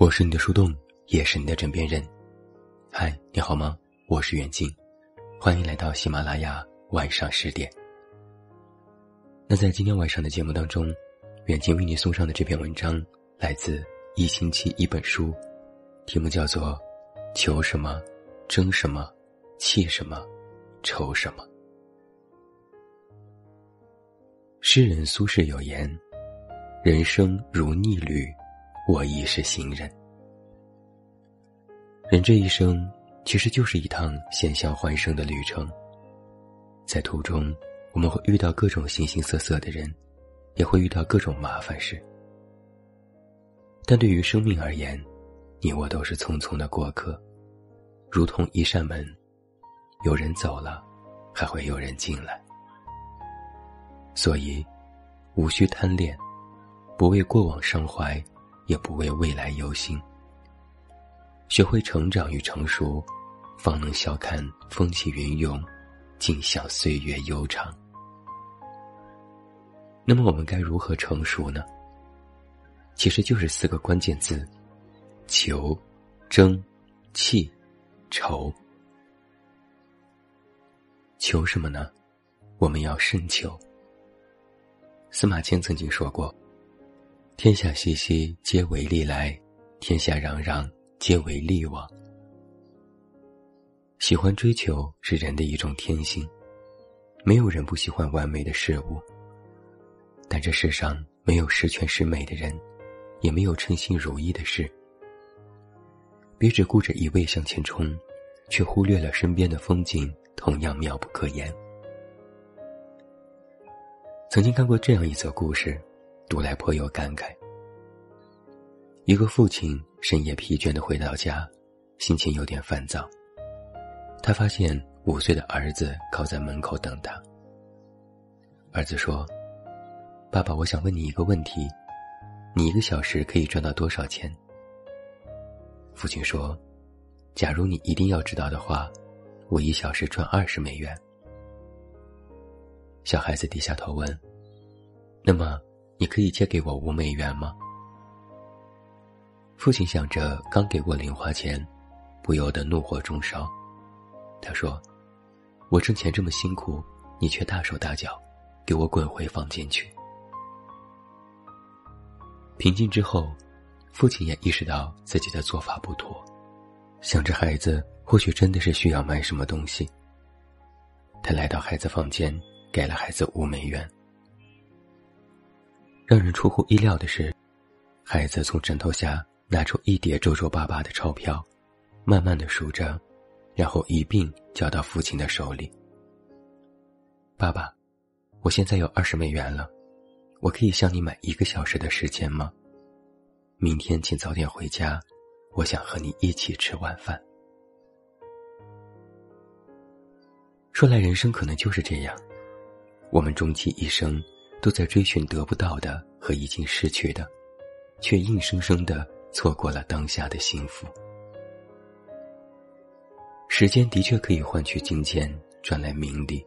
我是你的树洞，也是你的枕边人。嗨，你好吗？我是远近，欢迎来到喜马拉雅晚上十点。那在今天晚上的节目当中，远近为你送上的这篇文章来自一星期一本书，题目叫做《求什么，争什么，气什么，愁什么》。诗人苏轼有言：“人生如逆旅，我亦是行人。”人这一生其实就是一趟险象环生的旅程，在途中我们会遇到各种形形色色的人，也会遇到各种麻烦事。但对于生命而言，你我都是匆匆的过客，如同一扇门，有人走了，还会有人进来。所以，无需贪恋，不为过往伤怀，也不为未来忧心。学会成长与成熟，方能笑看风起云涌，尽享岁月悠长。那么，我们该如何成熟呢？其实就是四个关键字：求、争、气、愁。求什么呢？我们要慎求。司马迁曾经说过：“天下熙熙，皆为利来；天下攘攘，皆为利往。”喜欢追求是人的一种天性，没有人不喜欢完美的事物。但这世上没有十全十美的人，也没有称心如意的事。别只顾着一味向前冲，却忽略了身边的风景同样妙不可言。曾经看过这样一则故事，读来颇有感慨。一个父亲深夜疲倦的回到家，心情有点烦躁。他发现五岁的儿子靠在门口等他。儿子说：“爸爸，我想问你一个问题，你一个小时可以赚到多少钱？”父亲说：“假如你一定要知道的话，我一小时赚二十美元。”小孩子低下头问：“那么，你可以借给我五美元吗？”父亲想着刚给过零花钱，不由得怒火中烧。他说：“我挣钱这么辛苦，你却大手大脚，给我滚回房间去！”平静之后，父亲也意识到自己的做法不妥，想着孩子或许真的是需要买什么东西。他来到孩子房间。给了孩子五美元。让人出乎意料的是，孩子从枕头下拿出一叠皱皱巴巴的钞票，慢慢的数着，然后一并交到父亲的手里。爸爸，我现在有二十美元了，我可以向你买一个小时的时间吗？明天请早点回家，我想和你一起吃晚饭。说来，人生可能就是这样。我们终其一生，都在追寻得不到的和已经失去的，却硬生生的错过了当下的幸福。时间的确可以换取金钱，赚来名利，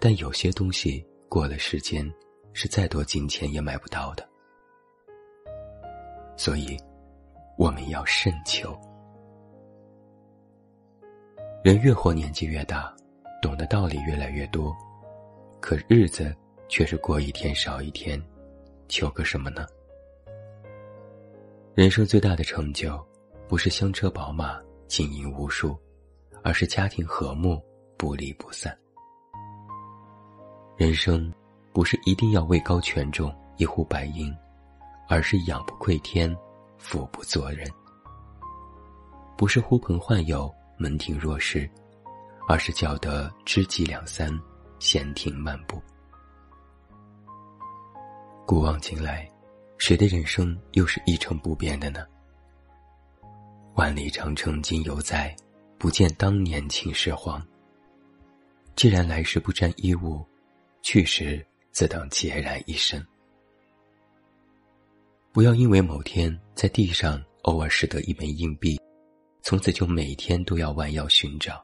但有些东西过了时间，是再多金钱也买不到的。所以，我们要慎求。人越活年纪越大，懂得道理越来越多。可日子却是过一天少一天，求个什么呢？人生最大的成就，不是香车宝马、金银无数，而是家庭和睦、不离不散。人生不是一定要位高权重、一呼百应，而是仰不愧天、俯不做人。不是呼朋唤友、门庭若市，而是叫得知己两三。闲庭漫步，古往今来，谁的人生又是一成不变的呢？万里长城今犹在，不见当年秦始皇。既然来时不沾衣物，去时自当孑然一身。不要因为某天在地上偶尔拾得一枚硬币，从此就每天都要弯腰寻找。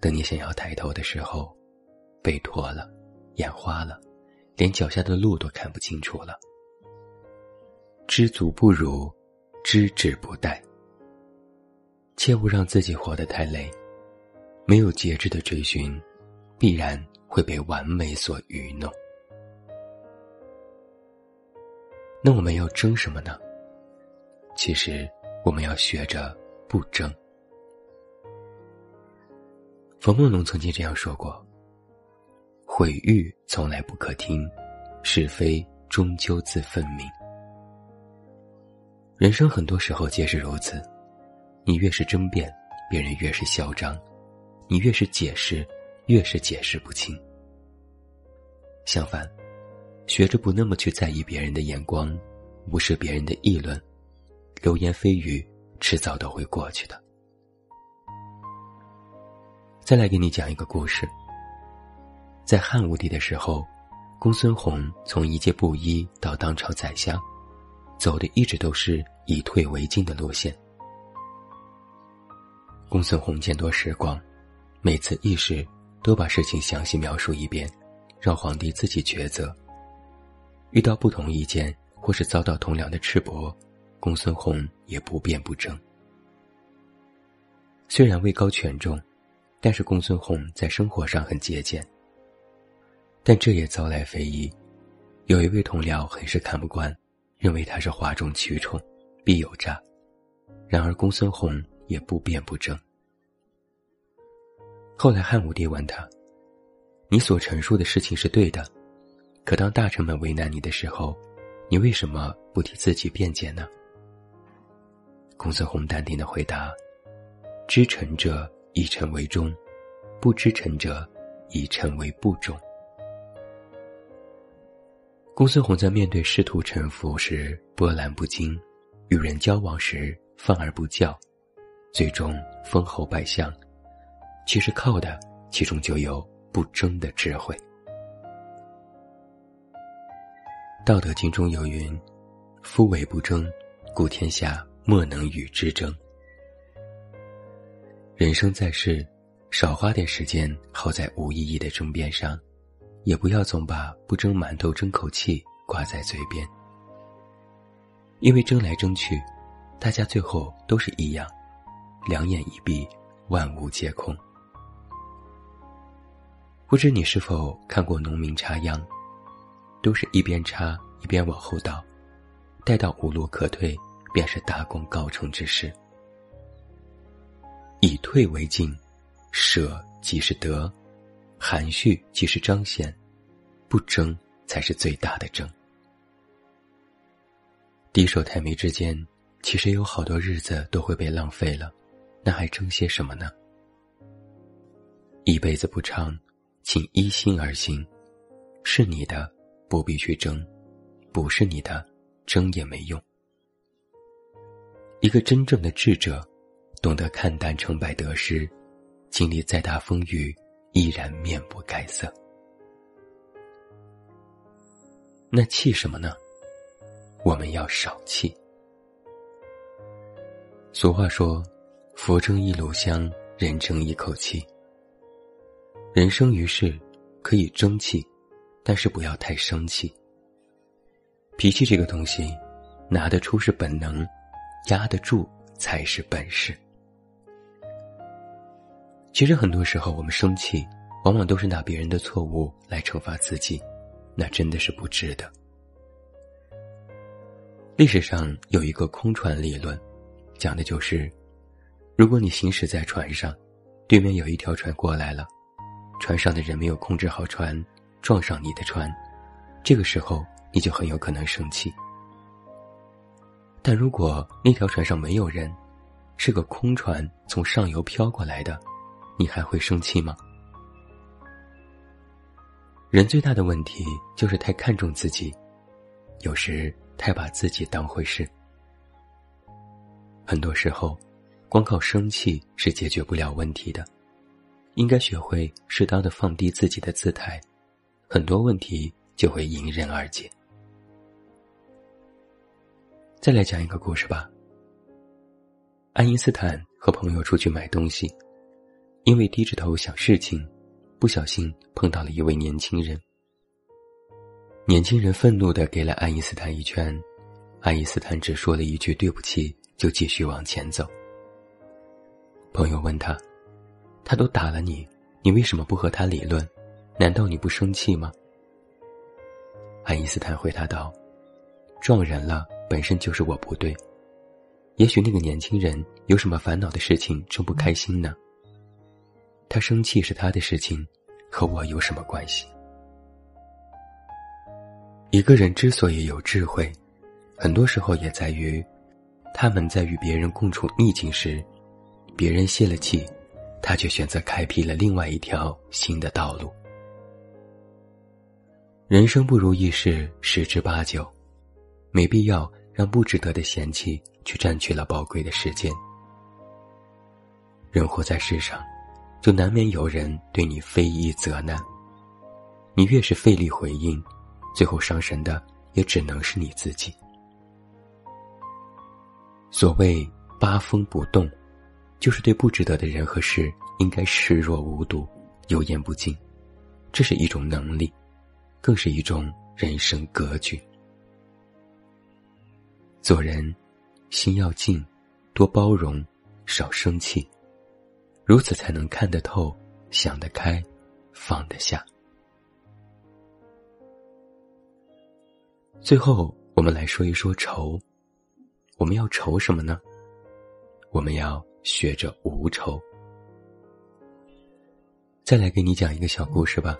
等你想要抬头的时候。背脱了，眼花了，连脚下的路都看不清楚了。知足不辱，知止不殆。切勿让自己活得太累，没有节制的追寻，必然会被完美所愚弄。那我们要争什么呢？其实，我们要学着不争。冯梦龙曾经这样说过：“毁誉从来不可听，是非终究自分明。”人生很多时候皆是如此，你越是争辩，别人越是嚣张；你越是解释，越是解释不清。相反，学着不那么去在意别人的眼光，无视别人的议论，流言蜚语迟早都会过去的。再来给你讲一个故事。在汉武帝的时候，公孙弘从一介布衣到当朝宰相。走的一直都是以退为进的路线。公孙弘见多识广，每次议事都把事情详细描述一遍，让皇帝自己抉择。遇到不同意见或是遭到同僚的斥驳，公孙弘也不辩不争。虽然位高权重，但是公孙弘在生活上很节俭。但这也遭来非议，有一位同僚很是看不惯。认为他是哗众取宠，必有诈。然而公孙弘也不辩不争。后来汉武帝问他：“你所陈述的事情是对的，可当大臣们为难你的时候，你为什么不替自己辩解呢？”公孙弘淡定的回答：“知臣者以臣为忠，不知臣者以臣为不忠。”公孙弘在面对仕途沉浮时波澜不惊，与人交往时放而不教，最终封侯拜相，其实靠的其中就有不争的智慧。《道德经》中有云：“夫唯不争，故天下莫能与之争。”人生在世，少花点时间耗在无意义的争辩上。也不要总把不争馒头争口气挂在嘴边，因为争来争去，大家最后都是一样，两眼一闭，万物皆空。不知你是否看过农民插秧，都是一边插一边往后倒，待到无路可退，便是大功告成之时。以退为进，舍即是得。含蓄即是彰显，不争才是最大的争。低手太眉之间，其实有好多日子都会被浪费了，那还争些什么呢？一辈子不长，请依心而行，是你的不必去争，不是你的争也没用。一个真正的智者，懂得看淡成败得失，经历再大风雨。依然面不改色。那气什么呢？我们要少气。俗话说：“佛争一炉香，人争一口气。”人生于世，可以争气，但是不要太生气。脾气这个东西，拿得出是本能，压得住才是本事。其实很多时候，我们生气，往往都是拿别人的错误来惩罚自己，那真的是不值得。历史上有一个空船理论，讲的就是，如果你行驶在船上，对面有一条船过来了，船上的人没有控制好船，撞上你的船，这个时候你就很有可能生气。但如果那条船上没有人，是个空船从上游飘过来的。你还会生气吗？人最大的问题就是太看重自己，有时太把自己当回事。很多时候，光靠生气是解决不了问题的，应该学会适当的放低自己的姿态，很多问题就会迎刃而解。再来讲一个故事吧。爱因斯坦和朋友出去买东西。因为低着头想事情，不小心碰到了一位年轻人。年轻人愤怒的给了爱因斯坦一拳，爱因斯坦只说了一句“对不起”，就继续往前走。朋友问他：“他都打了你，你为什么不和他理论？难道你不生气吗？”爱因斯坦回答道：“撞人了本身就是我不对，也许那个年轻人有什么烦恼的事情正不开心呢。他生气是他的事情，和我有什么关系？”一个人之所以有智慧，很多时候也在于，他们在与别人共处逆境时，别人泄了气，他却选择开辟了另外一条新的道路。人生不如意事十之八九，没必要让不值得的嫌弃去占据了宝贵的时间。人活在世上，就难免有人对你非议责难，你越是费力回应。最后伤神的也只能是你自己。所谓八风不动，就是对不值得的人和事应该视若无睹、油盐不进，这是一种能力，更是一种人生格局。做人，心要静，多包容，少生气，如此才能看得透、想得开、放得下。最后，我们来说一说愁。我们要愁什么呢？我们要学着无愁。再来给你讲一个小故事吧。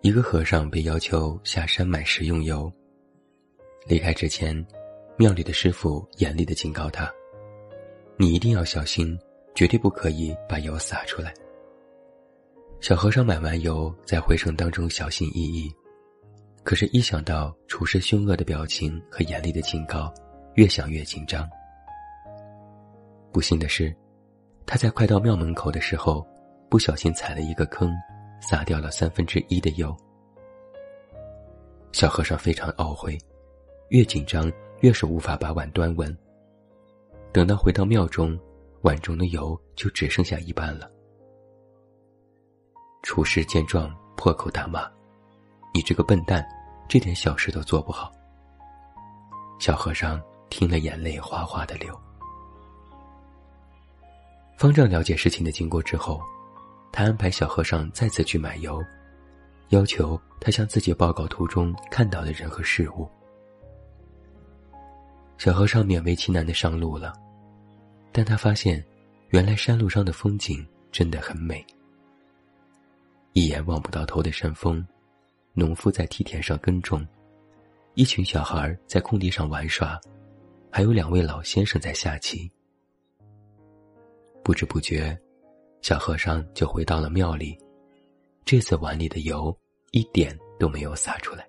一个和尚被要求下山买食用油，离开之前，庙里的师傅严厉的警告他：“你一定要小心，绝对不可以把油洒出来。”小和尚买完油，在回程当中小心翼翼。可是，一想到厨师凶恶的表情和严厉的警告，越想越紧张。不幸的是，他在快到庙门口的时候，不小心踩了一个坑，洒掉了三分之一的油。小和尚非常懊悔，越紧张越是无法把碗端稳。等到回到庙中，碗中的油就只剩下一半了。厨师见状，破口大骂。你这个笨蛋，这点小事都做不好。小和尚听了，眼泪哗哗的流。方丈了解事情的经过之后，他安排小和尚再次去买油，要求他向自己报告途中看到的人和事物。小和尚勉为其难的上路了，但他发现，原来山路上的风景真的很美，一眼望不到头的山峰。农夫在梯田上耕种，一群小孩在空地上玩耍，还有两位老先生在下棋。不知不觉，小和尚就回到了庙里。这次碗里的油一点都没有洒出来。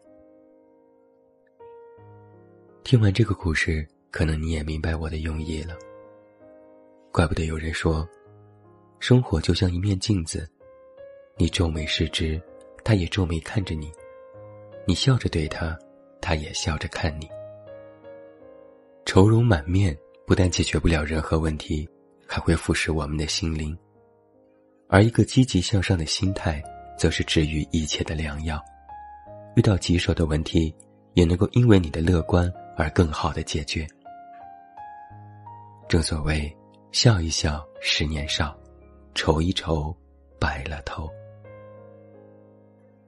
听完这个故事，可能你也明白我的用意了。怪不得有人说，生活就像一面镜子，你皱眉视之。他也皱眉看着你，你笑着对他，他也笑着看你。愁容满面不但解决不了任何问题，还会腐蚀我们的心灵。而一个积极向上的心态，则是治愈一切的良药。遇到棘手的问题，也能够因为你的乐观而更好的解决。正所谓，笑一笑，十年少；愁一愁，白了头。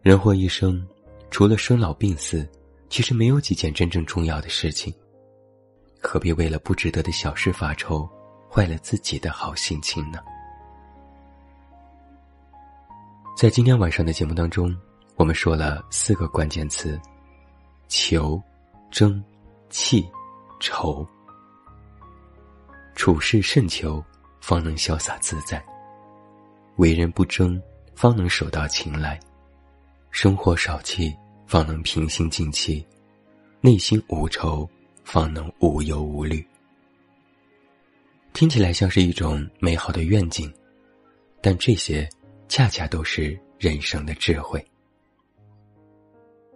人活一生，除了生老病死，其实没有几件真正重要的事情。何必为了不值得的小事发愁，坏了自己的好心情呢？在今天晚上的节目当中，我们说了四个关键词：求、争、气、愁。处事慎求，方能潇洒自在；为人不争，方能手到擒来。生活少气，方能平心静气；内心无愁，方能无忧无虑。听起来像是一种美好的愿景，但这些恰恰都是人生的智慧。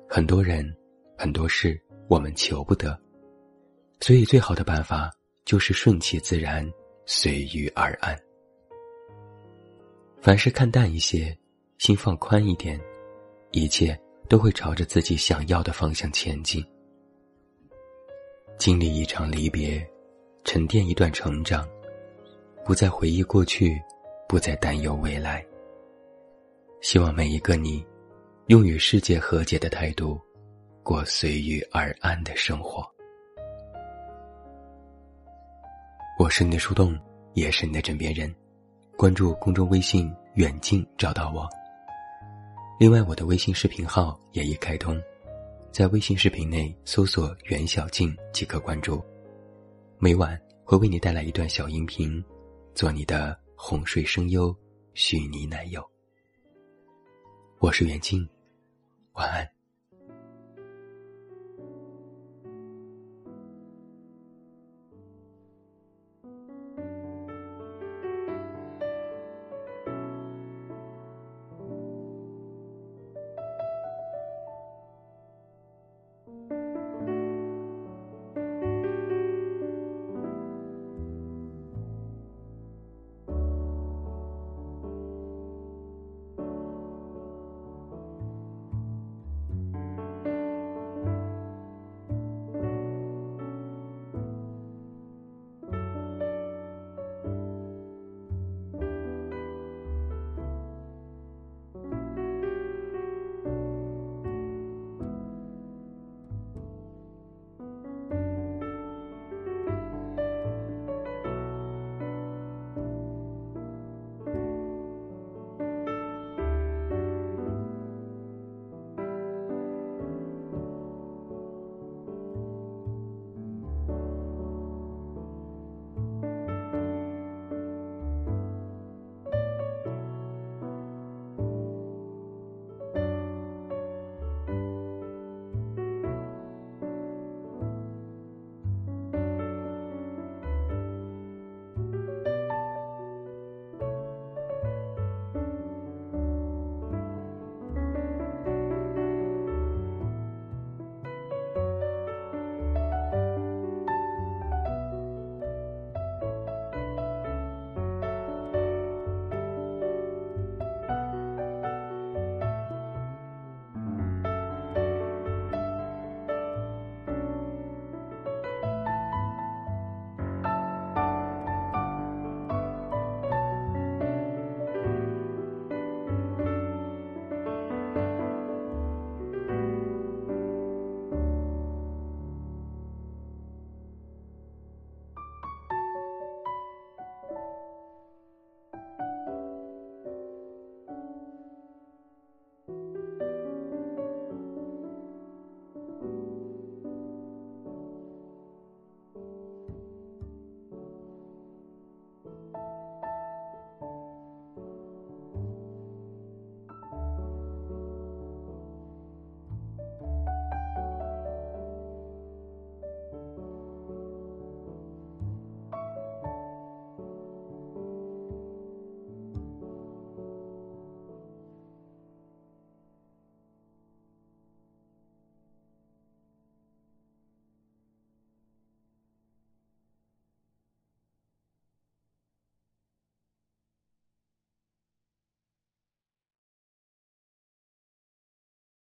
很多人，很多事，我们求不得，所以最好的办法就是顺其自然，随遇而安。凡事看淡一些，心放宽一点。一切都会朝着自己想要的方向前进。经历一场离别，沉淀一段成长，不再回忆过去，不再担忧未来。希望每一个你，用与世界和解的态度，过随遇而安的生活。我是你的树洞，也是你的枕边人。关注公众微信“远近”，找到我。另外，我的微信视频号也已开通，在微信视频内搜索“袁小静”即可关注。每晚会为你带来一段小音频，做你的哄睡声优、虚拟男友。我是袁静，晚安。